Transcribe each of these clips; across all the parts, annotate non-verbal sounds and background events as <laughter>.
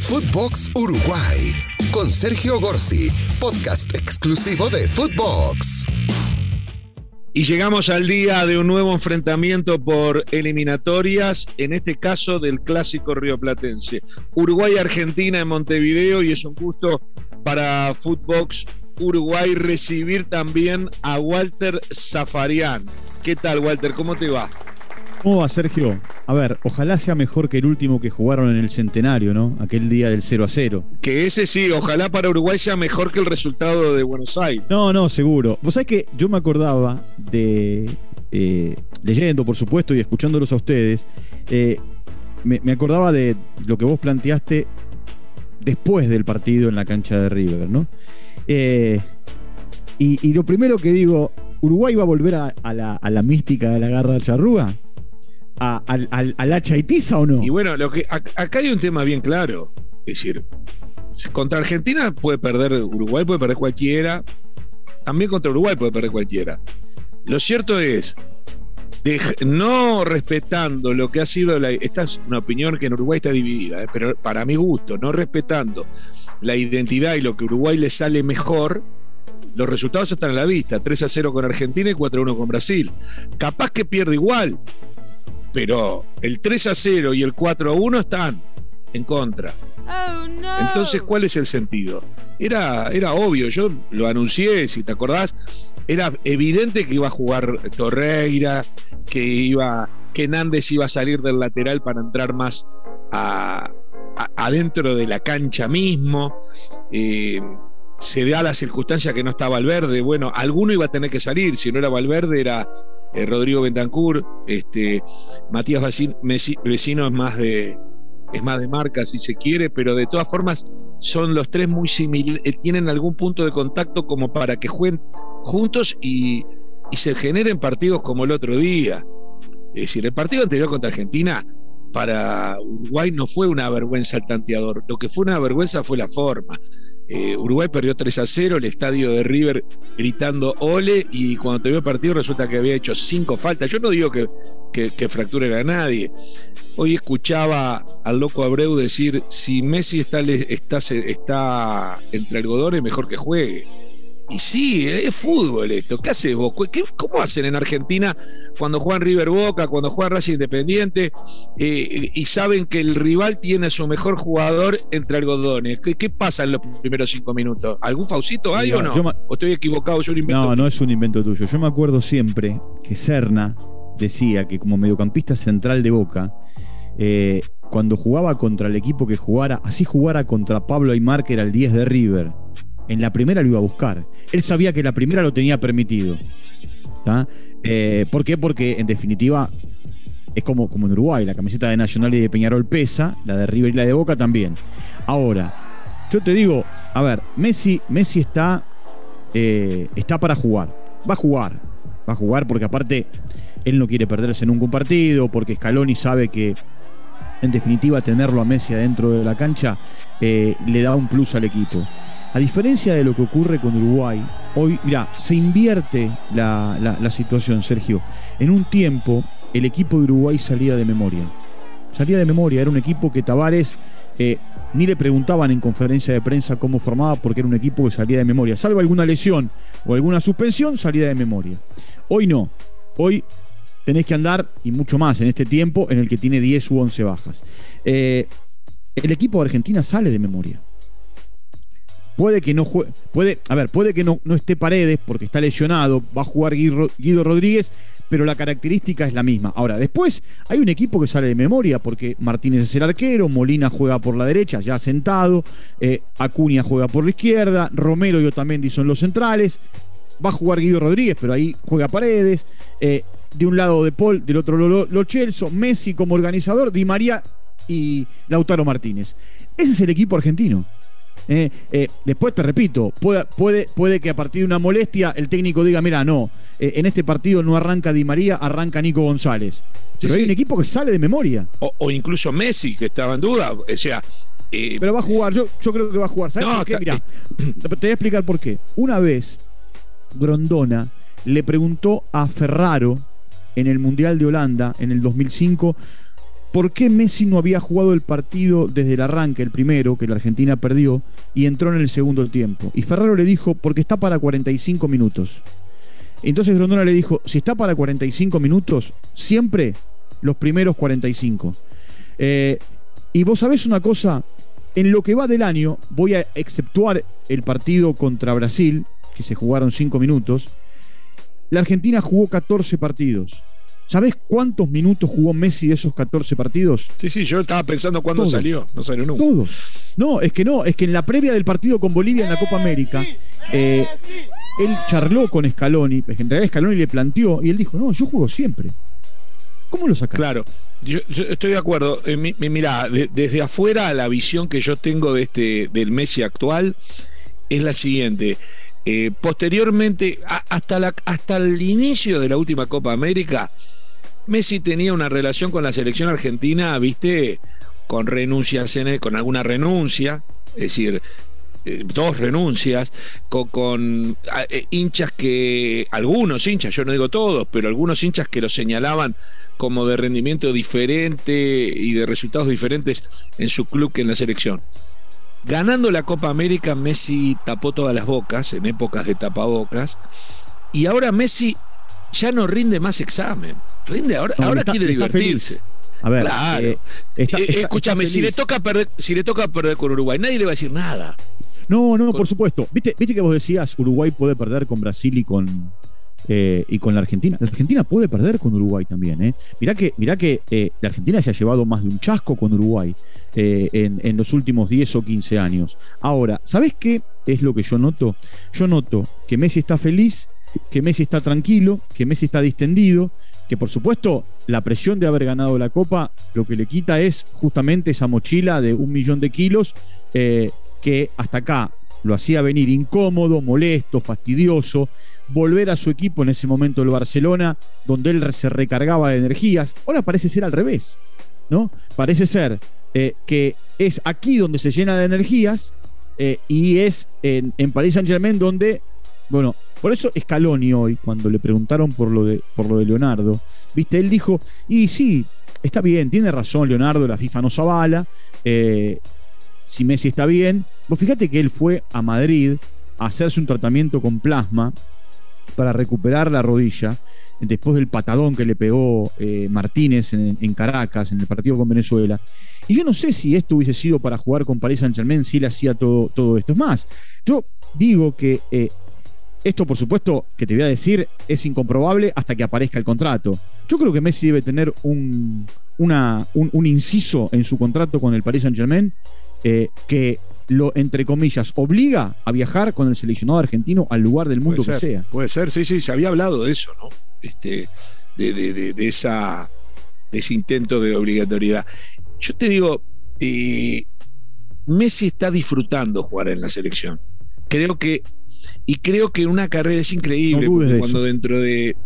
Footbox Uruguay con Sergio Gorsi, podcast exclusivo de Footbox. Y llegamos al día de un nuevo enfrentamiento por eliminatorias, en este caso del clásico rioplatense. Uruguay-Argentina en Montevideo y es un gusto para Footbox Uruguay recibir también a Walter Zafarian. ¿Qué tal, Walter? ¿Cómo te va? ¿Cómo va, Sergio? A ver, ojalá sea mejor que el último que jugaron en el centenario, ¿no? Aquel día del 0 a 0. Que ese sí, ojalá para Uruguay sea mejor que el resultado de Buenos Aires. No, no, seguro. Vos sabés que yo me acordaba de. Eh, leyendo, por supuesto, y escuchándolos a ustedes, eh, me, acordaba de lo que vos planteaste después del partido en la cancha de River, ¿no? Eh, y, lo primero que digo, ¿Uruguay va a volver a, la, a la mística de la garra charrúa? A, la chaitiza o no? Y bueno, lo que acá hay un tema bien claro. Es decir, contra Argentina puede perder Uruguay, puede perder cualquiera. También contra Uruguay puede perder cualquiera. Lo cierto es, no respetando lo que ha sido la. Esta es una opinión que en Uruguay está dividida, ¿eh? pero para mi gusto, no respetando la identidad y lo que Uruguay le sale mejor, los resultados están a la vista: 3 a 0 con Argentina y 4 a 1 con Brasil. Capaz que pierde igual, pero el 3 a 0 y el 4 a 1 están en contra. Oh, Entonces, ¿cuál es el sentido? Era, era obvio, yo lo anuncié, si te acordás, era evidente que iba a jugar Torreira, que iba, que Nández iba a salir del lateral para entrar más adentro de la cancha mismo. Eh, se da la circunstancia que no estaba Valverde. Bueno, alguno iba a tener que salir. Si no era Valverde, era eh, Rodrigo Bentancur. Este, Matías Vecino es más de es más de marca si se quiere, pero de todas formas son los tres muy similares, eh, tienen algún punto de contacto como para que jueguen juntos y, y se generen partidos como el otro día. Es decir, el partido anterior contra Argentina para Uruguay no fue una vergüenza el tanteador, lo que fue una vergüenza fue la forma. Eh, Uruguay perdió 3 a 0, el estadio de River gritando ole y cuando terminó el partido resulta que había hecho cinco faltas. Yo no digo que, que, a nadie. Hoy escuchaba al loco Abreu decir, si Messi está, está, está entre algodones, mejor que juegue. Y sí, es fútbol esto. ¿Qué haces vos? ¿Cómo hacen en Argentina cuando juegan River Boca, cuando juegan Racing Independiente eh, y saben que el rival tiene a su mejor jugador entre algodones? ¿Qué, pasa en los primeros cinco minutos? ¿Algún faucito hay o no? ¿O estoy equivocado? Yo No, no es un invento tuyo. Yo me acuerdo siempre que Serna decía que como mediocampista central de Boca, eh, cuando jugaba contra el equipo que jugara, así jugara contra Pablo Aymar, que era el 10 de River en la primera lo iba a buscar. Él sabía que la primera lo tenía permitido. Eh, ¿Por qué? Porque en definitiva es como, como en Uruguay, la camiseta de Nacional y de Peñarol pesa, la de River y la de Boca también. Ahora, yo te digo, a ver, Messi, Messi está, eh, está para jugar. Va a jugar. Va a jugar porque aparte él no quiere perderse en ningún partido, porque Scaloni sabe que en definitiva tenerlo a Messi adentro de la cancha eh, le da un plus al equipo. A diferencia de lo que ocurre con Uruguay, hoy, mira, se invierte la, situación, Sergio. En un tiempo, el equipo de Uruguay salía de memoria. Salía de memoria, era un equipo que Tavares eh, ni le preguntaban en conferencia de prensa cómo formaba porque era un equipo que salía de memoria. Salvo alguna lesión o alguna suspensión, salía de memoria. Hoy no. Hoy tenés que andar, y mucho más en este tiempo, en el que tiene 10 u 11 bajas. Eh, el equipo de Argentina sale de memoria. Puede que no juegue, puede, a ver, puede que no, no esté Paredes porque está lesionado, va a jugar Guido, Rodríguez, pero la característica es la misma. Ahora, después hay un equipo que sale de memoria porque Martínez es el arquero, Molina juega por la derecha, ya sentado, eh, Acuña juega por la izquierda, Romero y Otamendi son los centrales, va a jugar Guido Rodríguez, pero ahí juega Paredes, eh, de un lado de Paul, del otro lo, lo, Chelso, Messi como organizador, Di María y Lautaro Martínez. Ese es el equipo argentino. Eh, eh, después te repito, puede, puede, puede, que a partir de una molestia el técnico diga, mira, no, eh, en este partido no arranca Di María, arranca Nico González. Pero hay un equipo que sale de memoria. O, incluso Messi, que estaba en duda. O sea. Pero va a jugar, yo, yo creo que va a jugar. ¿Sabes por qué? Mira, te voy a explicar por qué. Una vez, Grondona le preguntó a Ferraro en el Mundial de Holanda en el 2005 por qué Messi no había jugado el partido desde el arranque, el primero, que la Argentina perdió, y entró en el segundo tiempo. Y Ferraro le dijo, porque está para 45 minutos. Entonces Grondona le dijo, si está para 45 minutos, siempre los primeros 45. Eh, y vos sabés una cosa, en lo que va del año, voy a exceptuar el partido contra Brasil, que se jugaron 5 minutos, la Argentina jugó 14 partidos. ¿Sabés cuántos minutos jugó Messi de esos 14 partidos? Sí, sí, yo estaba pensando cuándo salió. No salió nunca. Todos. No, es que no, es que en la previa del partido con Bolivia en la Copa América, eh, él charló con Scaloni, en realidad Scaloni le planteó y él dijo, no, yo juego siempre. ¿Cómo lo sacas? Claro, yo, estoy de acuerdo. Eh, mirá, desde afuera la visión que yo tengo de este, del Messi actual es la siguiente. Eh, posteriormente, hasta, la, hasta el inicio de la última Copa América, Messi tenía una relación con la selección argentina, viste, con renuncias, en con alguna renuncia, es decir, eh, dos renuncias, con, eh, hinchas que, algunos hinchas, yo no digo todos, pero algunos hinchas que lo señalaban como de rendimiento diferente y de resultados diferentes en su club que en la selección. Ganando la Copa América, Messi tapó todas las bocas en épocas de tapabocas. Y ahora Messi ya no rinde más examen. Rinde ahora, ahora quiere divertirse. A ver, claro. Eh, eh, escúchame, si le toca perder, si le toca perder con Uruguay, nadie le va a decir nada. No, no, por supuesto. ¿Viste, viste que vos decías Uruguay puede perder con Brasil y con eh, y con la Argentina. La Argentina puede perder con Uruguay también. ¿eh? Mirá que, mirá que la Argentina se ha llevado más de un chasco con Uruguay en, en, los últimos 10 o 15 años. Ahora, ¿sabés qué es lo que yo noto? Yo noto que Messi está feliz que Messi está tranquilo, que Messi está distendido, que por supuesto la presión de haber ganado la Copa lo que le quita es justamente esa mochila de un millón de kilos eh, que hasta acá lo hacía venir incómodo, molesto, fastidioso, volver a su equipo en ese momento el Barcelona, donde él se recargaba de energías. Ahora parece ser al revés, ¿no? Parece ser eh, que es aquí donde se llena de energías eh, y es en, en París Saint Germain donde, bueno, por eso Scaloni hoy, cuando le preguntaron por lo de, por lo de Leonardo, viste, él dijo, y sí, está bien, tiene razón Leonardo, la FIFA nos avala, eh, si Messi está bien. Vos fíjate que él fue a Madrid a hacerse un tratamiento con plasma para recuperar la rodilla después del patadón que le pegó eh, Martínez en, Caracas, en el partido con Venezuela. Y yo no sé si esto hubiese sido para jugar con Paris Saint Germain, si él hacía todo, todo esto. Es más, yo digo que eh, esto, por supuesto, que te voy a decir, es incomprobable hasta que aparezca el contrato. Yo creo que Messi debe tener un, un, inciso en su contrato con el Paris Saint Germain eh, que lo, entre comillas, obliga a viajar con el seleccionado argentino al lugar del mundo que sea. Puede ser, sí, sí, se había hablado de eso, ¿no? Este, de, esa, ese intento de obligatoriedad. Yo te digo, eh, Messi está disfrutando jugar en la selección. Creo que y creo que una carrera es increíble, cuando dentro de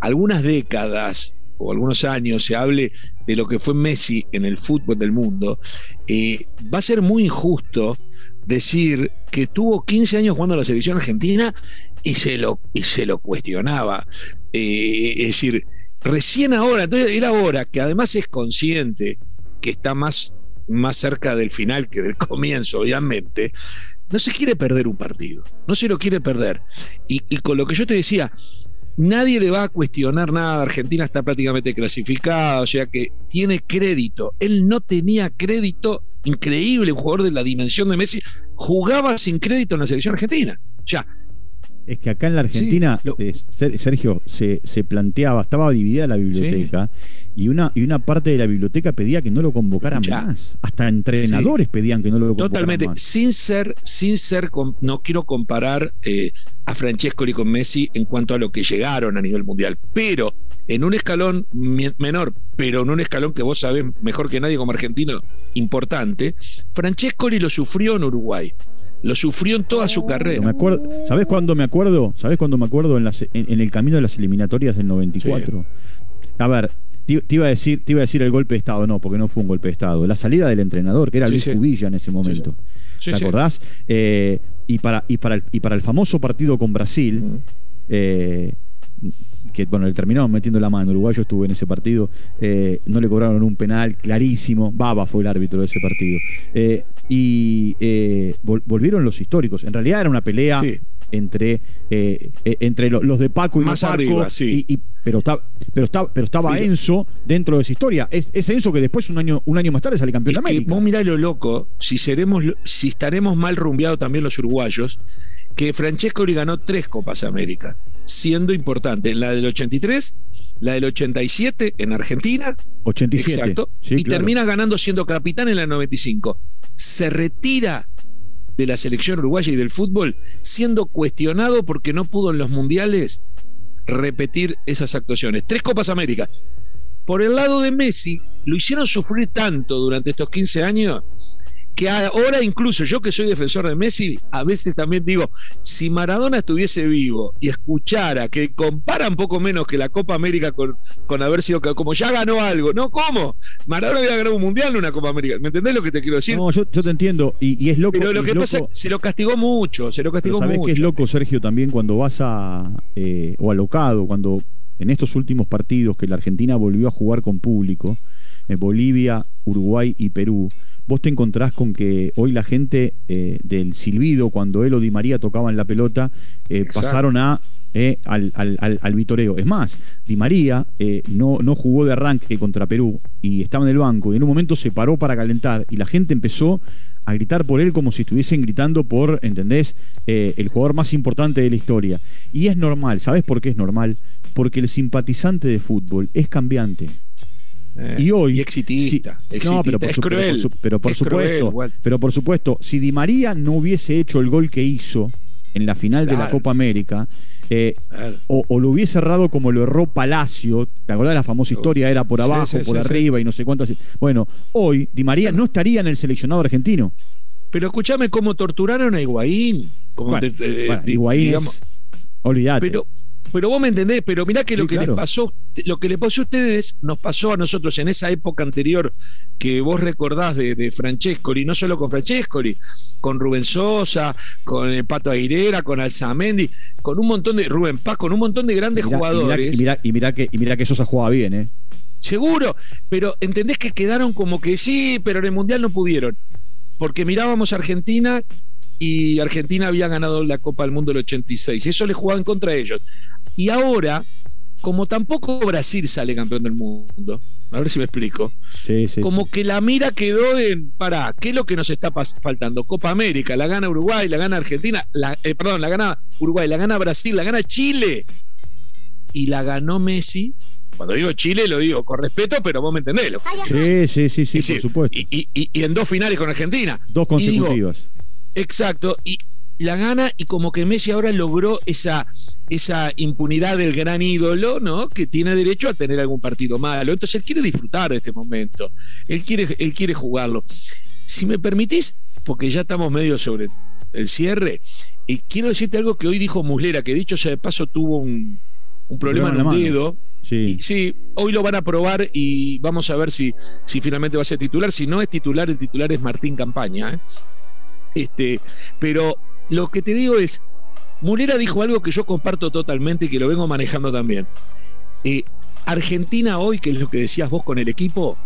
algunas décadas o algunos años se hable de lo que fue Messi en el fútbol del mundo, eh, va a ser muy injusto decir que tuvo 15 años jugando a la selección argentina y se lo, y se lo cuestionaba. Eh, es decir, recién ahora, entonces él ahora, que además es consciente que está más, más cerca del final que del <laughs> comienzo, obviamente, no se quiere perder un partido, no se lo quiere perder. Y, con lo que yo te decía, nadie le va a cuestionar nada, Argentina está prácticamente clasificada, o sea que tiene crédito. Él no tenía crédito, increíble, un jugador de la dimensión de Messi, jugaba sin crédito en la selección argentina. Ya, es que acá en la Argentina, eh, Sergio, se, planteaba, estaba dividida la biblioteca y, una, y una parte de la biblioteca pedía que no lo convocaran más. Hasta entrenadores pedían que no lo convocaran Totalmente. Sin ser, sin ser, no quiero comparar eh, a Francescoli con Messi en cuanto a lo que llegaron a nivel mundial, pero en un escalón menor, pero en un escalón que vos sabés mejor que nadie como argentino, importante, Francescoli lo sufrió en Uruguay. Lo sufrió en toda su carrera. Me acuerdo, ¿Sabés cuándo me acuerdo? ¿Sabés cuándo me acuerdo? En, el camino de las eliminatorias del 94. A ver, te, iba a decir, te iba a decir el golpe de Estado, no, porque no fue un golpe de Estado. La salida del entrenador, que era Luis Cubilla en ese momento. ¿Te acordás? Eh, y, para, y, para el, y para el famoso partido con Brasil, eh, que bueno, le terminaron metiendo la mano. Uruguayo estuvo en ese partido, eh, no le cobraron un penal clarísimo. Baba fue el árbitro de ese partido. Eh, y eh, volvieron los históricos. En realidad era una pelea. Entre, entre los de Paco y Más Paco, arriba, sí. pero, pero, pero estaba Enzo dentro de esa historia. Es, Enzo que después, un año, un año más tarde, sale campeón de América. vos mirá lo loco, si, seremos, si estaremos mal rumbeados también los uruguayos, que Francescoli ganó tres Copas Américas, siendo importante, la del 83, la del 87 en Argentina, 87, exacto, y termina ganando siendo capitán en la 95. Se retira de la selección uruguaya y del fútbol siendo cuestionado porque no pudo en los mundiales repetir esas actuaciones. Tres Copas Américas. Por el lado de Messi, lo hicieron sufrir tanto durante estos 15 años que ahora incluso yo que soy defensor de Messi, a veces también digo, si Maradona estuviese vivo y escuchara que compara un poco menos que la Copa América con, con haber sido, como ya ganó algo, ¿no? ¿Cómo? Maradona había ganado un mundial, no una Copa América. ¿Me entendés lo que te quiero decir? No, yo, te entiendo, y, es loco. Pero lo que pasa se lo castigó mucho, se lo castigó ¿sabés mucho. que es loco, Sergio, también cuando vas a, eh, o alocado, cuando en estos últimos partidos que la Argentina volvió a jugar con público, en Bolivia, Uruguay y Perú, vos te encontrás con que hoy la gente eh, del silbido, cuando él o Di María tocaban la pelota, eh, pasaron a eh, al, al, vitoreo. Es más, Di María no, no jugó de arranque contra Perú y estaba en el banco y en un momento se paró para calentar y la gente empezó a gritar por él como si estuviesen gritando por, ¿entendés?, el jugador más importante de la historia. Y es normal, ¿sabes por qué es normal? Porque el simpatizante de fútbol es cambiante. Eh, y hoy. exitista. No, pero por, pero por supuesto. pero por supuesto, si Di María no hubiese hecho el gol que hizo en la final de la Copa América, eh, o, lo hubiese errado como lo erró Palacio, ¿te acordás de la famosa historia? Era por abajo, por arriba y no sé cuánto. Bueno, hoy Di María no estaría en el seleccionado argentino. Pero escúchame cómo torturaron a Higuaín. Como eh, Higuaín olvídate. Pero, pero vos me entendés, pero mirá que lo que les pasó, lo que le pasó a ustedes, nos pasó a nosotros en esa época anterior que vos recordás de, de Francescoli, no solo con Francescoli, con Rubén Sosa, con el Pato Aguilera, con Alzamendi, con un montón de Rubén Paz, con un montón de grandes jugadores. Y y que, y mira que Sosa jugaba bien, ¿eh? Seguro, pero entendés que quedaron como que sí, pero en el Mundial no pudieron. Porque mirábamos a Argentina y Argentina había ganado la Copa del Mundo el 86. Y eso le jugaban contra ellos. Y ahora, como tampoco Brasil sale campeón del mundo, a ver si me explico, como que la mira quedó en, para, ¿qué es lo que nos está faltando? Copa América, la gana Uruguay, la gana Argentina, la, eh, perdón, la gana Uruguay, la gana Brasil, la gana Chile. Y la ganó Messi cuando digo Chile lo digo con respeto, pero vos me entendés. Sí, sí, sí, sí, por supuesto. Y, y, en dos finales con Argentina. Dos consecutivas. Exacto, y la gana y como que Messi ahora logró esa, esa impunidad del gran ídolo, ¿no? Que tiene derecho a tener algún partido malo. Entonces él quiere disfrutar de este momento, él quiere, él quiere jugarlo. Si me permitís, porque ya estamos medio sobre el cierre, y quiero decirte algo que hoy dijo Muslera, que dicho sea de paso tuvo un, problema en un dedo. Sí. sí, hoy lo van a probar y vamos a ver si, si finalmente va a ser titular. Si no es titular, el titular es Martín Campaña. ¿eh? Este, pero lo que te digo es, Mulera dijo algo que yo comparto totalmente y que lo vengo manejando también. Eh, Argentina hoy, que es lo que decías vos con el equipo,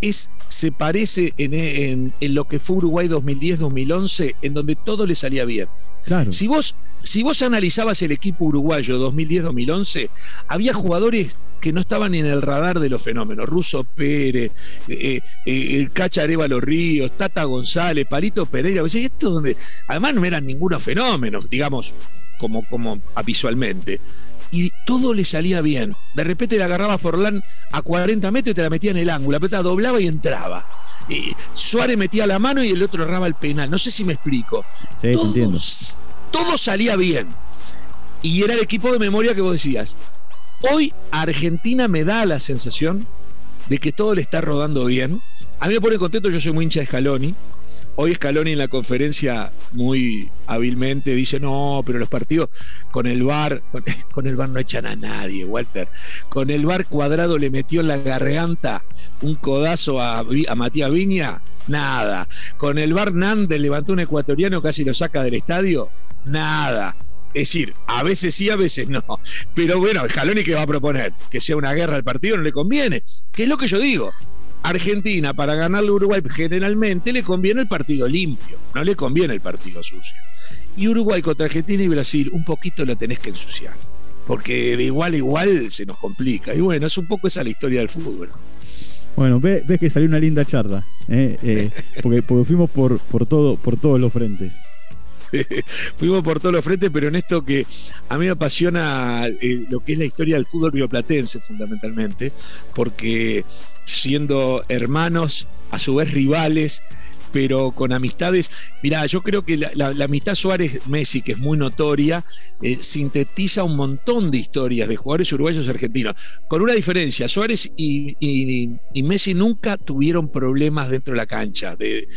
es, se parece en, lo que fue Uruguay 2010-2011, en donde todo le salía bien. Claro. Si vos, si vos analizabas el equipo uruguayo 2010-2011, había jugadores que no estaban en el radar de los fenómenos. Russo Pérez, eh, eh, el Cacha Arevalo Ríos, Tata González, Palito Pereira. Esto donde, además no eran ningunos fenómenos, digamos, como, como visualmente y todo le salía bien. De repente le agarraba a Forlán a 40 metros y te la metía en el ángulo. La pelota doblaba y entraba. Y Suárez metía la mano y el otro erraba el penal. No sé si me explico. Sí, todo, entiendo. todo salía bien. Y era el equipo de memoria que vos decías. Hoy Argentina me da la sensación de que todo le está rodando bien. A mí me pone contento, yo soy muy hincha de Scaloni. Hoy Scaloni en la conferencia muy hábilmente dice, no, pero los partidos con el VAR, <laughs> con el VAR no echan a nadie, Walter. Con el VAR cuadrado le metió en la garganta un codazo a, Matías Viña, nada. Con el VAR Nández levantó un ecuatoriano, casi lo saca del estadio, nada. Es decir, a veces sí, a veces no. Pero bueno, Scaloni que va a proponer que sea una guerra al partido no le conviene. ¿Qué es lo que yo digo? Argentina, para ganarle a Uruguay, generalmente le conviene el partido limpio, no le conviene el partido sucio. Y Uruguay contra Argentina y Brasil, un poquito lo tenés que ensuciar, porque de igual a igual se nos complica. Y bueno, es un poco esa la historia del fútbol. Bueno, ves, que salió una linda charla, ¿eh? Eh, <laughs> porque, porque, fuimos por, por, todo, por todos los frentes. <laughs> Fuimos por todos los frentes, pero en esto que a mí me apasiona eh, lo que es la historia del fútbol rioplatense, fundamentalmente, porque siendo hermanos, a su vez rivales, pero con amistades. Mirá, yo creo que la, amistad Suárez-Messi, que es muy notoria, eh, sintetiza un montón de historias de jugadores uruguayos y argentinos. Con una diferencia, Suárez y, Messi nunca tuvieron problemas dentro de la cancha. De,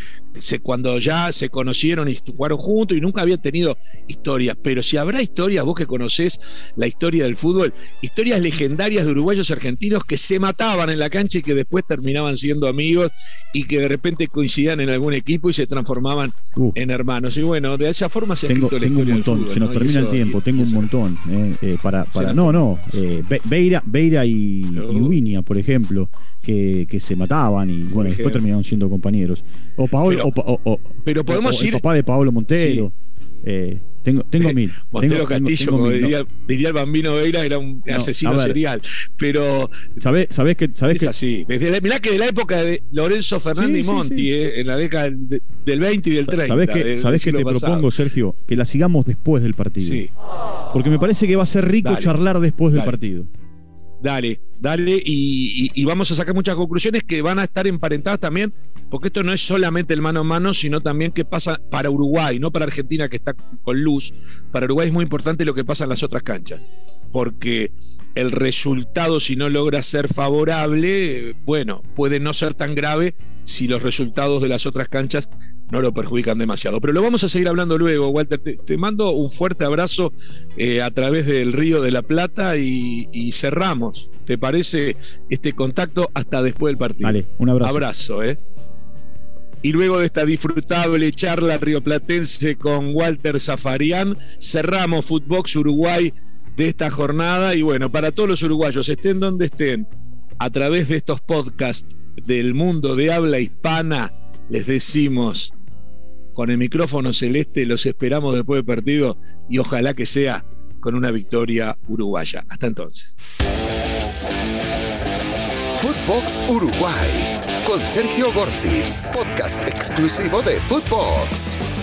cuando ya se conocieron y jugaron juntos y nunca habían tenido historias. Pero si habrá historias, vos que conocés la historia del fútbol, historias legendarias de uruguayos argentinos que se mataban en la cancha y que después terminaban siendo amigos y que de repente coincidían en algún equipo y se transformaban uh. en hermanos. Y bueno, de esa forma se tengo, tengo un montón, se nos termina el tiempo, tengo un montón. Eh, eh, para, para no, no, eh, Beira, Beira y, y por ejemplo que, se mataban y bueno, después terminaron siendo compañeros. O Paolo, o, pero podemos ir. El papá de Paolo Montero. Eh, tengo, tengo mil. Montero Castillo, como diría, el bambino Veira, era un asesino serial. Pero. ¿Sabés, sabés que.? Sabés es así. mirá que de la época de Lorenzo Fernández y Monti, eh, en la década del, 20 y del 30. ¿Sabés que, ¿sabés que te propongo, Sergio? Que la sigamos después del partido. Sí. Porque me parece que va a ser rico charlar después del partido. Dale, dale, y, vamos a sacar muchas conclusiones que van a estar emparentadas también, porque esto no es solamente el mano a mano, sino también qué pasa para Uruguay, no para Argentina que está con luz. Para Uruguay es muy importante lo que pasa en las otras canchas, porque el resultado, si no logra ser favorable, bueno, puede no ser tan grave si los resultados de las otras canchas no lo perjudican demasiado. Pero lo vamos a seguir hablando luego, Walter. Te, mando un fuerte abrazo eh, a través del Río de la Plata y, cerramos, ¿te parece? Este contacto hasta después del partido. Vale, un abrazo. Abrazo, ¿eh? Y luego de esta disfrutable charla rioplatense con Walter Zafarian, cerramos Footbox Uruguay de esta jornada. Y bueno, para todos los uruguayos, estén donde estén, a través de estos podcasts del mundo de habla hispana, les decimos con el micrófono celeste, los esperamos después del partido y ojalá que sea con una victoria uruguaya. Hasta entonces. Footbox Uruguay con Sergio Gorsi, podcast exclusivo de Footbox.